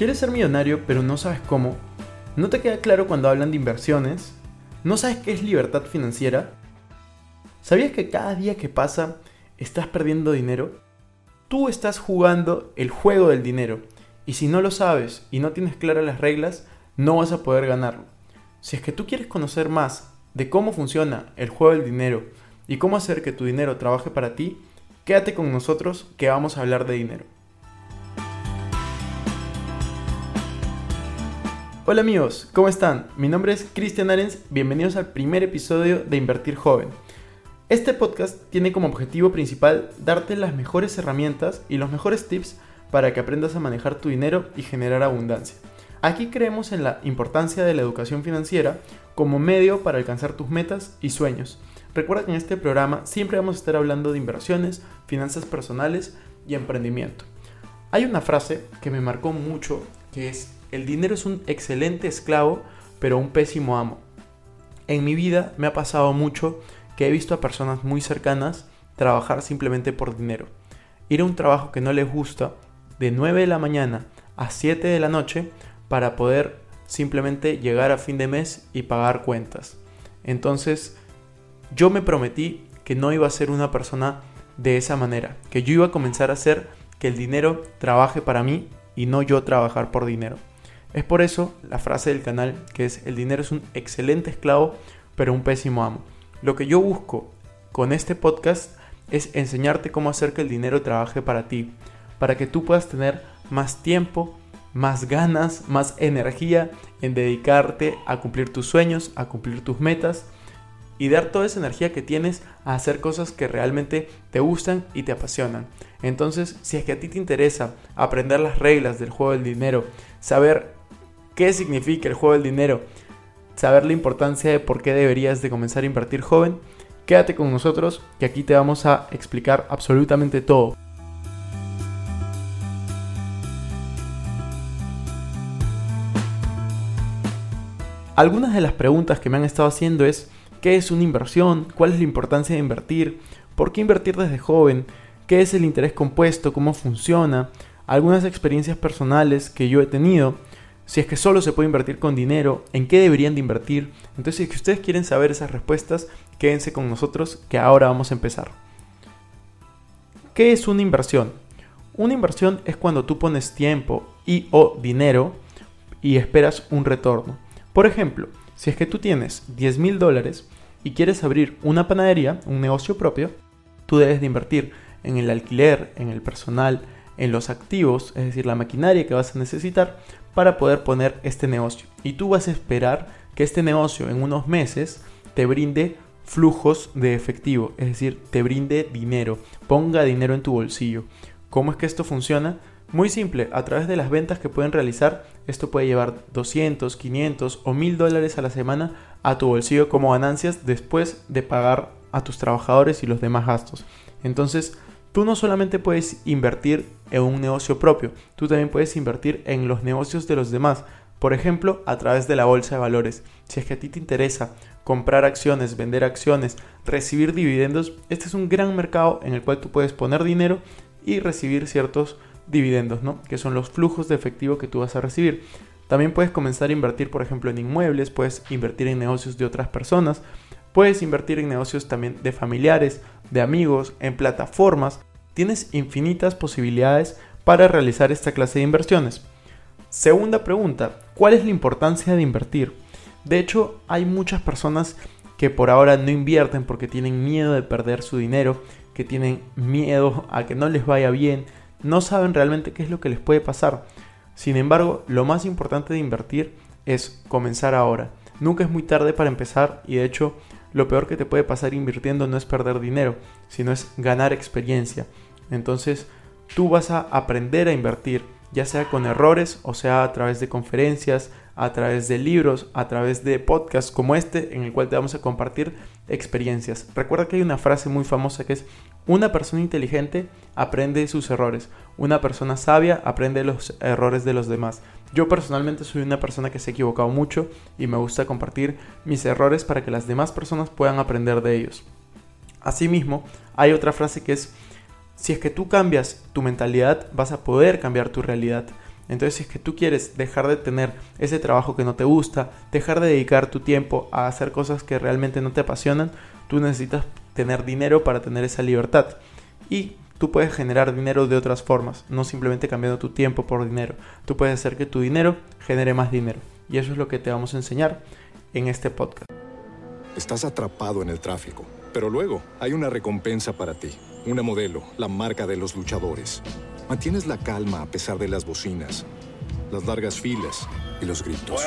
¿Quieres ser millonario pero no sabes cómo? ¿No te queda claro cuando hablan de inversiones? ¿No sabes qué es libertad financiera? ¿Sabías que cada día que pasa estás perdiendo dinero? Tú estás jugando el juego del dinero y si no lo sabes y no tienes claras las reglas, no vas a poder ganarlo. Si es que tú quieres conocer más de cómo funciona el juego del dinero y cómo hacer que tu dinero trabaje para ti, quédate con nosotros que vamos a hablar de dinero. Hola amigos, ¿cómo están? Mi nombre es Cristian Arens, bienvenidos al primer episodio de Invertir Joven. Este podcast tiene como objetivo principal darte las mejores herramientas y los mejores tips para que aprendas a manejar tu dinero y generar abundancia. Aquí creemos en la importancia de la educación financiera como medio para alcanzar tus metas y sueños. Recuerda que en este programa siempre vamos a estar hablando de inversiones, finanzas personales y emprendimiento. Hay una frase que me marcó mucho que es el dinero es un excelente esclavo, pero un pésimo amo. En mi vida me ha pasado mucho que he visto a personas muy cercanas trabajar simplemente por dinero. Ir a un trabajo que no les gusta de 9 de la mañana a 7 de la noche para poder simplemente llegar a fin de mes y pagar cuentas. Entonces, yo me prometí que no iba a ser una persona de esa manera, que yo iba a comenzar a hacer que el dinero trabaje para mí y no yo trabajar por dinero. Es por eso la frase del canal que es el dinero es un excelente esclavo pero un pésimo amo. Lo que yo busco con este podcast es enseñarte cómo hacer que el dinero trabaje para ti, para que tú puedas tener más tiempo, más ganas, más energía en dedicarte a cumplir tus sueños, a cumplir tus metas y dar toda esa energía que tienes a hacer cosas que realmente te gustan y te apasionan. Entonces, si es que a ti te interesa aprender las reglas del juego del dinero, saber qué significa el juego del dinero, saber la importancia de por qué deberías de comenzar a invertir joven, quédate con nosotros que aquí te vamos a explicar absolutamente todo. Algunas de las preguntas que me han estado haciendo es ¿qué es una inversión? ¿Cuál es la importancia de invertir? ¿Por qué invertir desde joven? ¿Qué es el interés compuesto? ¿Cómo funciona? Algunas experiencias personales que yo he tenido si es que solo se puede invertir con dinero, en qué deberían de invertir. Entonces, si es que ustedes quieren saber esas respuestas, quédense con nosotros que ahora vamos a empezar. ¿Qué es una inversión? Una inversión es cuando tú pones tiempo y o dinero y esperas un retorno. Por ejemplo, si es que tú tienes 10 mil dólares y quieres abrir una panadería, un negocio propio, tú debes de invertir en el alquiler, en el personal, en los activos, es decir, la maquinaria que vas a necesitar para poder poner este negocio. Y tú vas a esperar que este negocio en unos meses te brinde flujos de efectivo, es decir, te brinde dinero, ponga dinero en tu bolsillo. ¿Cómo es que esto funciona? Muy simple, a través de las ventas que pueden realizar, esto puede llevar 200, 500 o 1000 dólares a la semana a tu bolsillo como ganancias después de pagar a tus trabajadores y los demás gastos. Entonces, tú no solamente puedes invertir en un negocio propio, tú también puedes invertir en los negocios de los demás. Por ejemplo, a través de la bolsa de valores. Si es que a ti te interesa comprar acciones, vender acciones, recibir dividendos, este es un gran mercado en el cual tú puedes poner dinero y recibir ciertos dividendos, ¿no? Que son los flujos de efectivo que tú vas a recibir. También puedes comenzar a invertir, por ejemplo, en inmuebles, puedes invertir en negocios de otras personas, puedes invertir en negocios también de familiares, de amigos, en plataformas. Tienes infinitas posibilidades para realizar esta clase de inversiones. Segunda pregunta, ¿cuál es la importancia de invertir? De hecho, hay muchas personas que por ahora no invierten porque tienen miedo de perder su dinero, que tienen miedo a que no les vaya bien, no saben realmente qué es lo que les puede pasar. Sin embargo, lo más importante de invertir es comenzar ahora. nunca es muy tarde para empezar y de hecho lo peor que te puede pasar invirtiendo no es perder dinero, sino es ganar experiencia. Entonces tú vas a aprender a invertir, ya sea con errores o sea a través de conferencias, a través de libros, a través de podcasts como este en el cual te vamos a compartir experiencias. Recuerda que hay una frase muy famosa que es una persona inteligente aprende sus errores, una persona sabia aprende los errores de los demás. Yo personalmente soy una persona que se ha equivocado mucho y me gusta compartir mis errores para que las demás personas puedan aprender de ellos. Asimismo, hay otra frase que es, si es que tú cambias tu mentalidad, vas a poder cambiar tu realidad. Entonces, si es que tú quieres dejar de tener ese trabajo que no te gusta, dejar de dedicar tu tiempo a hacer cosas que realmente no te apasionan, tú necesitas tener dinero para tener esa libertad. Y tú puedes generar dinero de otras formas, no simplemente cambiando tu tiempo por dinero. Tú puedes hacer que tu dinero genere más dinero. Y eso es lo que te vamos a enseñar en este podcast. Estás atrapado en el tráfico, pero luego hay una recompensa para ti. Una modelo, la marca de los luchadores. Mantienes la calma a pesar de las bocinas, las largas filas y los gritos.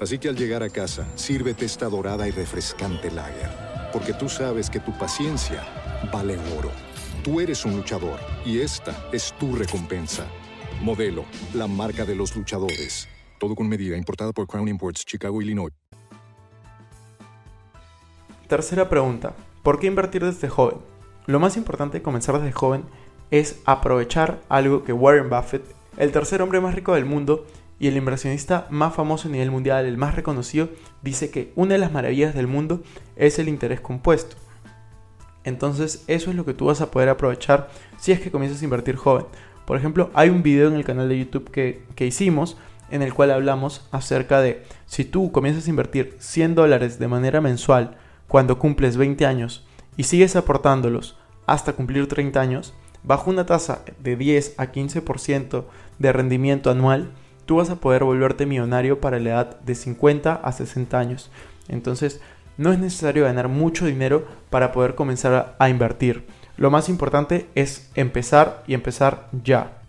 Así que al llegar a casa, sírvete esta dorada y refrescante lager, porque tú sabes que tu paciencia vale oro. Tú eres un luchador y esta es tu recompensa. Modelo, la marca de los luchadores. Todo con medida, importada por Crown Imports, Chicago, Illinois. Tercera pregunta. ¿Por qué invertir desde joven? Lo más importante de comenzar desde joven es aprovechar algo que Warren Buffett, el tercer hombre más rico del mundo y el inversionista más famoso a nivel mundial, el más reconocido, dice que una de las maravillas del mundo es el interés compuesto. Entonces eso es lo que tú vas a poder aprovechar si es que comienzas a invertir joven. Por ejemplo, hay un video en el canal de YouTube que, que hicimos en el cual hablamos acerca de si tú comienzas a invertir 100 dólares de manera mensual cuando cumples 20 años y sigues aportándolos hasta cumplir 30 años, bajo una tasa de 10 a 15% de rendimiento anual, tú vas a poder volverte millonario para la edad de 50 a 60 años. Entonces, no es necesario ganar mucho dinero para poder comenzar a invertir. Lo más importante es empezar y empezar ya.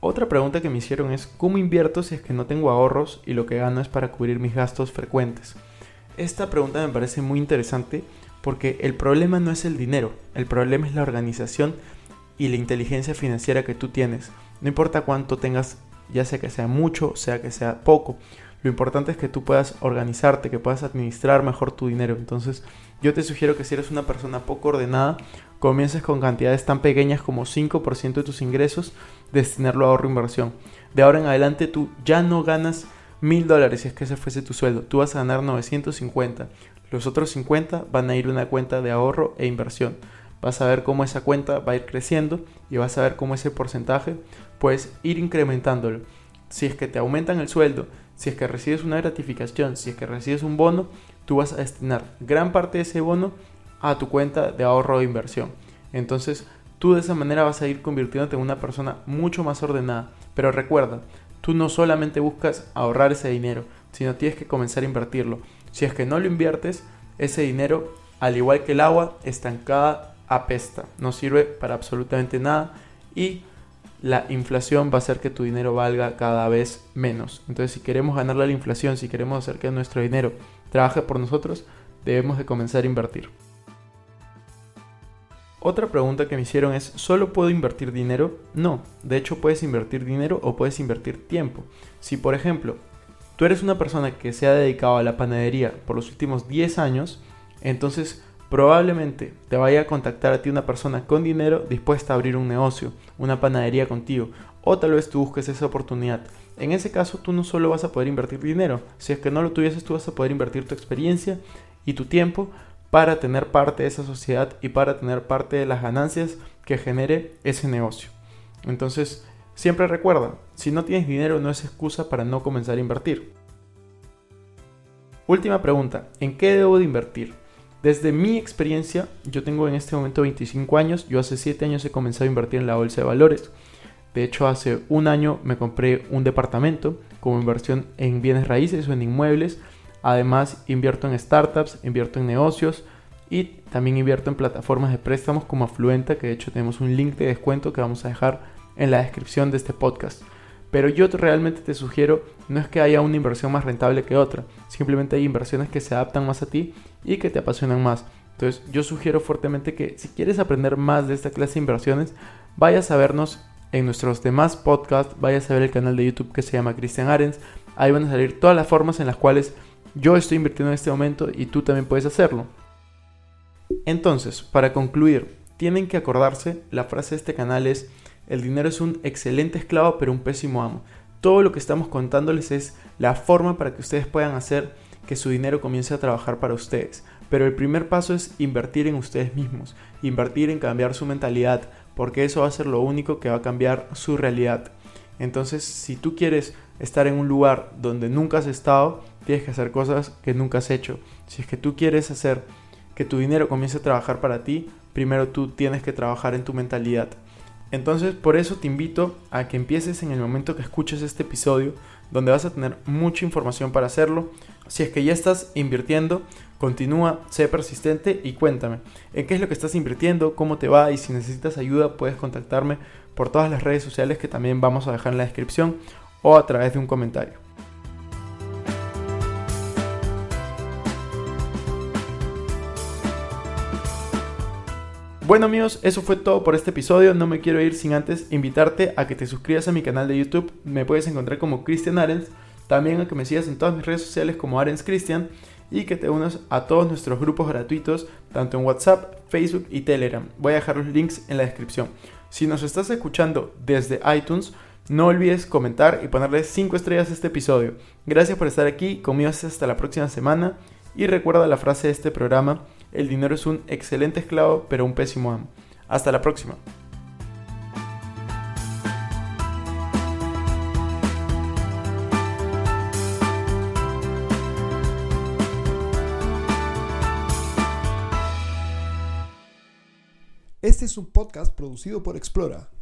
Otra pregunta que me hicieron es ¿cómo invierto si es que no tengo ahorros y lo que gano es para cubrir mis gastos frecuentes? Esta pregunta me parece muy interesante porque el problema no es el dinero, el problema es la organización y la inteligencia financiera que tú tienes. No importa cuánto tengas, ya sea que sea mucho, sea que sea poco, lo importante es que tú puedas organizarte, que puedas administrar mejor tu dinero. Entonces, yo te sugiero que si eres una persona poco ordenada, comiences con cantidades tan pequeñas como 5% de tus ingresos, destinarlo a ahorro e inversión. De ahora en adelante tú ya no ganas mil dólares si es que ese fuese tu sueldo, tú vas a ganar 950. Los otros 50 van a ir a una cuenta de ahorro e inversión. Vas a ver cómo esa cuenta va a ir creciendo y vas a ver cómo ese porcentaje puedes ir incrementándolo. Si es que te aumentan el sueldo, si es que recibes una gratificación, si es que recibes un bono, tú vas a destinar gran parte de ese bono a tu cuenta de ahorro e inversión. Entonces, tú de esa manera vas a ir convirtiéndote en una persona mucho más ordenada. Pero recuerda, tú no solamente buscas ahorrar ese dinero, sino tienes que comenzar a invertirlo. Si es que no lo inviertes, ese dinero, al igual que el agua, estancada apesta, no sirve para absolutamente nada y la inflación va a hacer que tu dinero valga cada vez menos. Entonces, si queremos ganarle a la inflación, si queremos hacer que nuestro dinero trabaje por nosotros, debemos de comenzar a invertir. Otra pregunta que me hicieron es, ¿solo puedo invertir dinero? No, de hecho puedes invertir dinero o puedes invertir tiempo. Si por ejemplo, tú eres una persona que se ha dedicado a la panadería por los últimos 10 años, entonces probablemente te vaya a contactar a ti una persona con dinero dispuesta a abrir un negocio, una panadería contigo, o tal vez tú busques esa oportunidad. En ese caso tú no solo vas a poder invertir dinero, si es que no lo tuvieses tú vas a poder invertir tu experiencia y tu tiempo para tener parte de esa sociedad y para tener parte de las ganancias que genere ese negocio. Entonces, siempre recuerda, si no tienes dinero no es excusa para no comenzar a invertir. Última pregunta, ¿en qué debo de invertir? Desde mi experiencia, yo tengo en este momento 25 años, yo hace 7 años he comenzado a invertir en la bolsa de valores. De hecho, hace un año me compré un departamento como inversión en bienes raíces o en inmuebles. Además, invierto en startups, invierto en negocios y también invierto en plataformas de préstamos como Afluenta, que de hecho tenemos un link de descuento que vamos a dejar en la descripción de este podcast. Pero yo te- realmente te sugiero, no es que haya una inversión más rentable que otra, simplemente hay inversiones que se adaptan más a ti y que te apasionan más. Entonces yo sugiero fuertemente que si quieres aprender más de esta clase de inversiones, vayas a vernos en nuestros demás podcasts, vayas a ver el canal de YouTube que se llama Cristian Arens, ahí van a salir todas las formas en las cuales yo estoy invirtiendo en este momento y tú también puedes hacerlo. Entonces, para concluir, tienen que acordarse, la frase de este canal es, el dinero es un excelente esclavo pero un pésimo amo. Todo lo que estamos contándoles es la forma para que ustedes puedan hacer que su dinero comience a trabajar para ustedes. Pero el primer paso es invertir en ustedes mismos, invertir en cambiar su mentalidad, porque eso va a ser lo único que va a cambiar su realidad. Entonces, si tú quieres estar en un lugar donde nunca has estado, tienes que hacer cosas que nunca has hecho. Si es que tú quieres hacer que tu dinero comience a trabajar para ti, primero tú tienes que trabajar en tu mentalidad. Entonces, por eso te invito a que empieces en el momento que escuches este episodio, donde vas a tener mucha información para hacerlo. Si es que ya estás invirtiendo, continúa, sé persistente y cuéntame en qué es lo que estás invirtiendo, cómo te va y si necesitas ayuda puedes contactarme por todas las redes sociales que también vamos a dejar en la descripción o a través de un comentario. Bueno amigos, eso fue todo por este episodio. No me quiero ir sin antes invitarte a que te suscribas a mi canal de YouTube. Me puedes encontrar como Christian Arens. También a que me sigas en todas mis redes sociales como Arens Christian. Y que te unas a todos nuestros grupos gratuitos, tanto en WhatsApp, Facebook y Telegram. Voy a dejar los links en la descripción. Si nos estás escuchando desde iTunes, no olvides comentar y ponerle 5 estrellas a este episodio. Gracias por estar aquí, conmigo hasta la próxima semana. Y recuerda la frase de este programa, el dinero es un excelente esclavo pero un pésimo amo. Hasta la próxima. Este es un podcast producido por Explora.